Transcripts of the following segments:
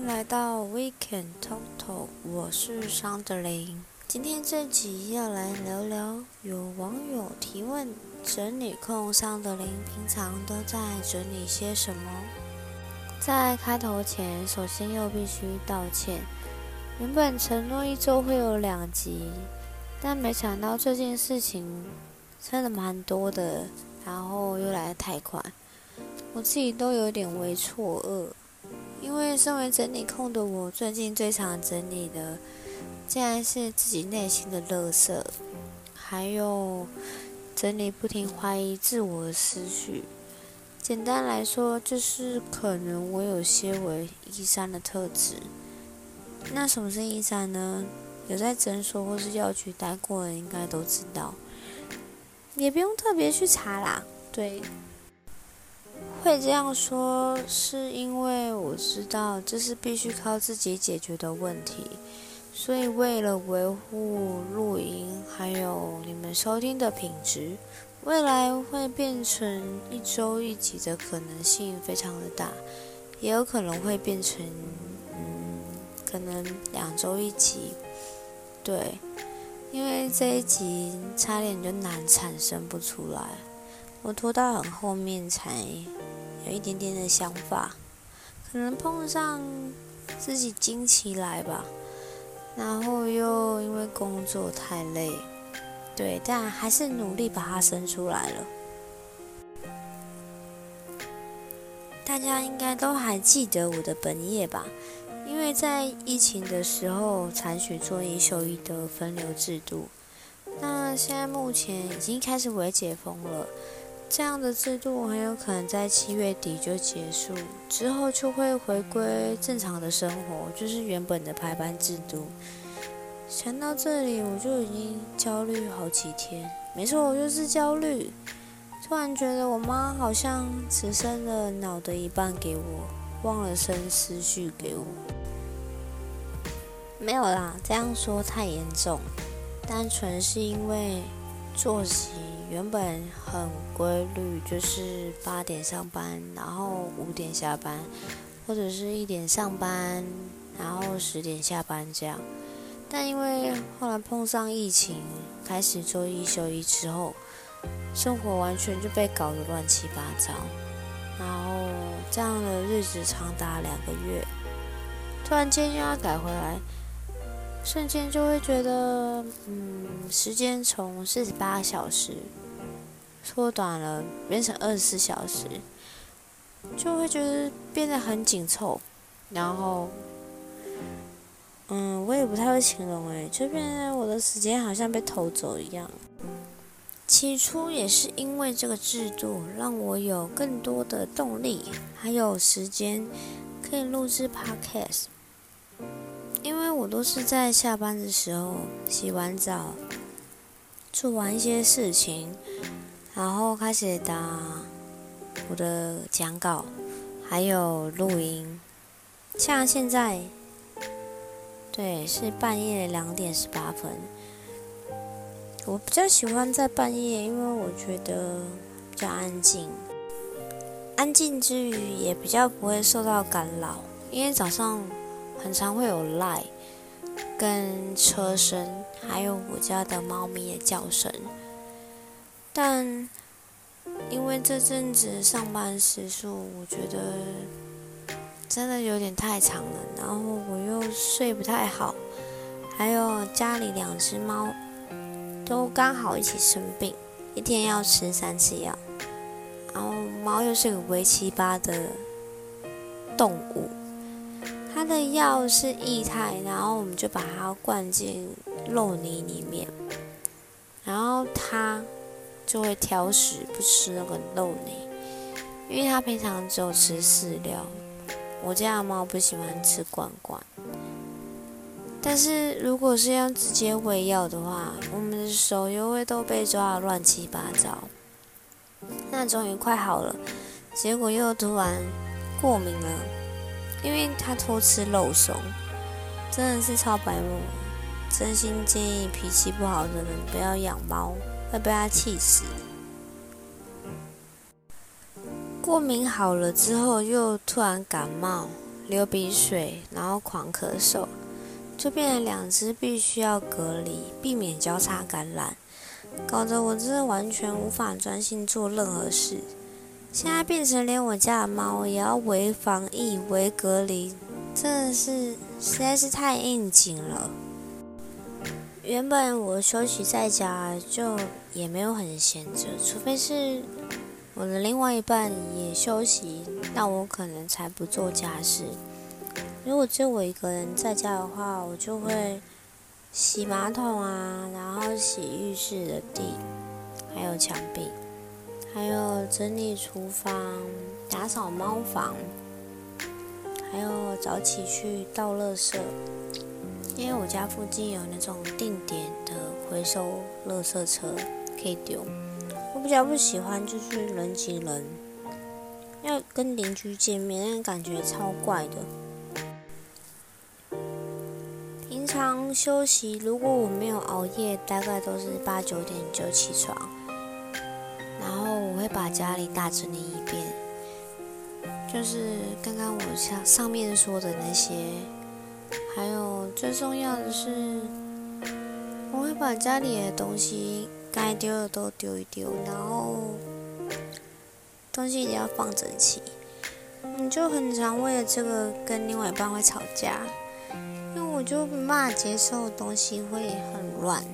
迎来到 Weekend Talk Talk，我是桑德林。今天这集要来聊聊，有网友提问：整理控桑德林平常都在整理些什么？在开头前，首先又必须道歉。原本承诺一周会有两集，但没想到这件事情真的蛮多的，然后又来得太快，我自己都有点微错愕。因为身为整理控的我，最近最常整理的，竟然是自己内心的垃圾，还有整理不停怀疑自我的思绪。简单来说，就是可能我有些为一三的特质。那什么是一三呢？有在诊所或是药局待过的，应该都知道，也不用特别去查啦。对。会这样说，是因为我知道这是必须靠自己解决的问题，所以为了维护录音还有你们收听的品质，未来会变成一周一集的可能性非常的大，也有可能会变成嗯，可能两周一集。对，因为这一集差点就难产生不出来，我拖到很后面才。有一点点的想法，可能碰上自己惊奇来吧，然后又因为工作太累，对，但还是努力把它生出来了。大家应该都还记得我的本业吧？因为在疫情的时候采取做一休一的分流制度，那现在目前已经开始微解封了。这样的制度很有可能在七月底就结束，之后就会回归正常的生活，就是原本的排班制度。想到这里，我就已经焦虑好几天。没错，我就是焦虑。突然觉得我妈好像只生了脑的一半给我，忘了生思绪给我。没有啦，这样说太严重，单纯是因为作息。原本很规律，就是八点上班，然后五点下班，或者是一点上班，然后十点下班这样。但因为后来碰上疫情，开始周一休一之后，生活完全就被搞得乱七八糟。然后这样的日子长达两个月，突然间又要改回来。瞬间就会觉得，嗯，时间从四十八小时缩短了，变成二十四小时，就会觉得变得很紧凑。然后，嗯，我也不太会形容诶，就变得我的时间好像被偷走一样。起初也是因为这个制度，让我有更多的动力，还有时间可以录制 podcast。因为我都是在下班的时候洗完澡，做完一些事情，然后开始打我的讲稿，还有录音。像现在，对，是半夜两点十八分。我比较喜欢在半夜，因为我觉得比较安静，安静之余也比较不会受到干扰，因为早上。很常会有赖，跟车声，还有我家的猫咪的叫声。但因为这阵子上班时数，我觉得真的有点太长了，然后我又睡不太好，还有家里两只猫都刚好一起生病，一天要吃三次药，然后猫又是个微七八的动物。它的药是液态，然后我们就把它灌进肉泥里面，然后它就会挑食，不吃那个肉泥，因为它平常只有吃饲料。我家的猫不喜欢吃罐罐，但是如果是要直接喂药的话，我们的手又会都被抓的乱七八糟。那终于快好了，结果又突然过敏了。因为他偷吃肉松，真的是超白目。真心建议脾气不好的人不要养猫，会被他气死。过敏好了之后，又突然感冒，流鼻水，然后狂咳嗽，就变成两只必须要隔离，避免交叉感染，搞得我真的完全无法专心做任何事。现在变成连我家的猫也要围防疫、围隔离，真的是实在是太应景了。原本我休息在家就也没有很闲着，除非是我的另外一半也休息，那我可能才不做家事。如果只有我一个人在家的话，我就会洗马桶啊，然后洗浴室的地，还有墙壁，还有整理厨房、打扫猫房，还有早起去倒垃圾。因为我家附近有那种定点的回收垃圾车可以丢，我比较不喜欢就是人挤人，要跟邻居见面，那种感觉超怪的。平常休息，如果我没有熬夜，大概都是八九点就起床，把家里大整理一遍，就是刚刚我上上面说的那些。还有最重要的是，我会把家里的东西该丢的都丢一丢，然后东西一定要放整齐。你就很常为了这个跟另外一半会吵架，因为我就没办法接受东西会很乱，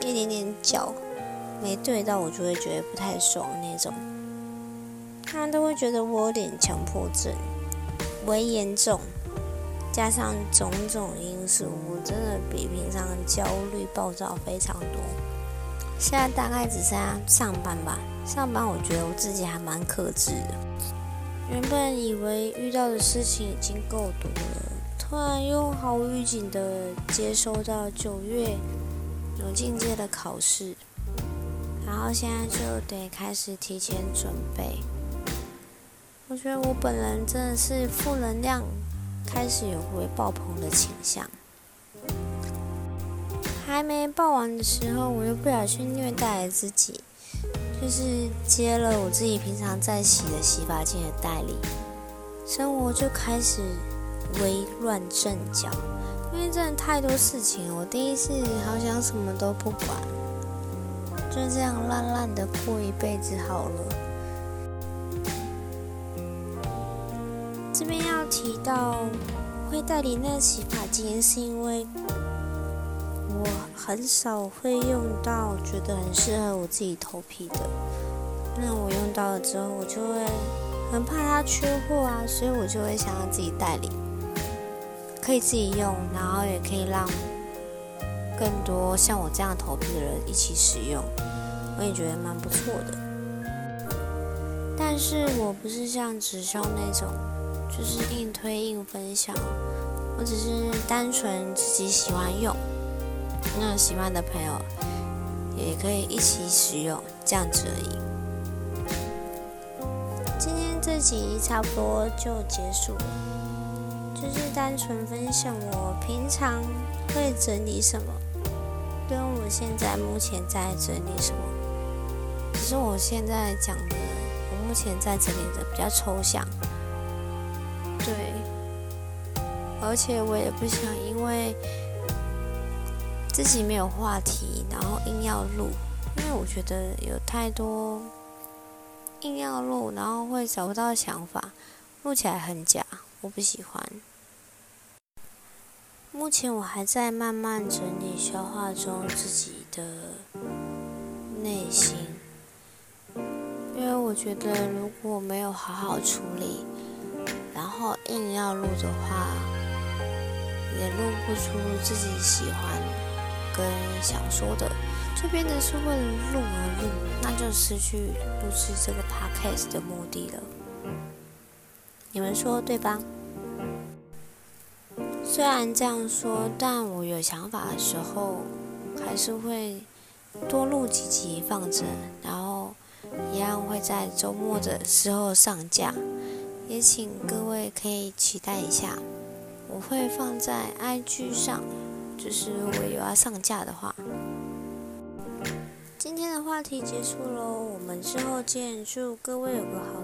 一点点角没对到，我就会觉得不太爽那种。他都会觉得我有点强迫症，微严重。加上种种因素，我真的比平常焦虑暴躁非常多。现在大概只剩下上班吧，上班我觉得我自己还蛮克制的。原本以为遇到的事情已经够多了，突然又毫无预警的接收到九月有进阶的考试，然后现在就得开始提前准备。我觉得我本人真的是负能量。开始有会爆棚的倾向，还没爆完的时候，我又不小心虐待了自己，就是接了我自己平常在洗的洗发精的代理，生活就开始微乱阵脚，因为真的太多事情，我第一次好想什么都不管，就这样烂烂的过一辈子好了。这边要提到会代理那个洗发精，是因为我很少会用到，觉得很适合我自己头皮的。那我用到了之后，我就会很怕它缺货啊，所以我就会想要自己代理，可以自己用，然后也可以让更多像我这样头皮的人一起使用，我也觉得蛮不错的。但是我不是像直销那种。就是硬推硬分享，我只是单纯自己喜欢用，那喜欢的朋友也可以一起使用，这样子而已。今天这集差不多就结束了，就是单纯分享我平常会整理什么，跟我现在目前在整理什么。只是我现在讲的，我目前在整理的比较抽象。对，而且我也不想因为自己没有话题，然后硬要录，因为我觉得有太多硬要录，然后会找不到想法，录起来很假，我不喜欢。目前我还在慢慢整理消化中自己的内心，因为我觉得如果没有好好处理。然后硬要录的话，也录不出自己喜欢跟想说的，就变得是为了录而录，那就失去录制这个 podcast 的目的了。你们说对吧？虽然这样说，但我有想法的时候，还是会多录几集放着，然后一样会在周末的时候上架。也请各位可以期待一下，我会放在 IG 上，就是我有要上架的话。今天的话题结束喽，我们之后见，祝各位有个好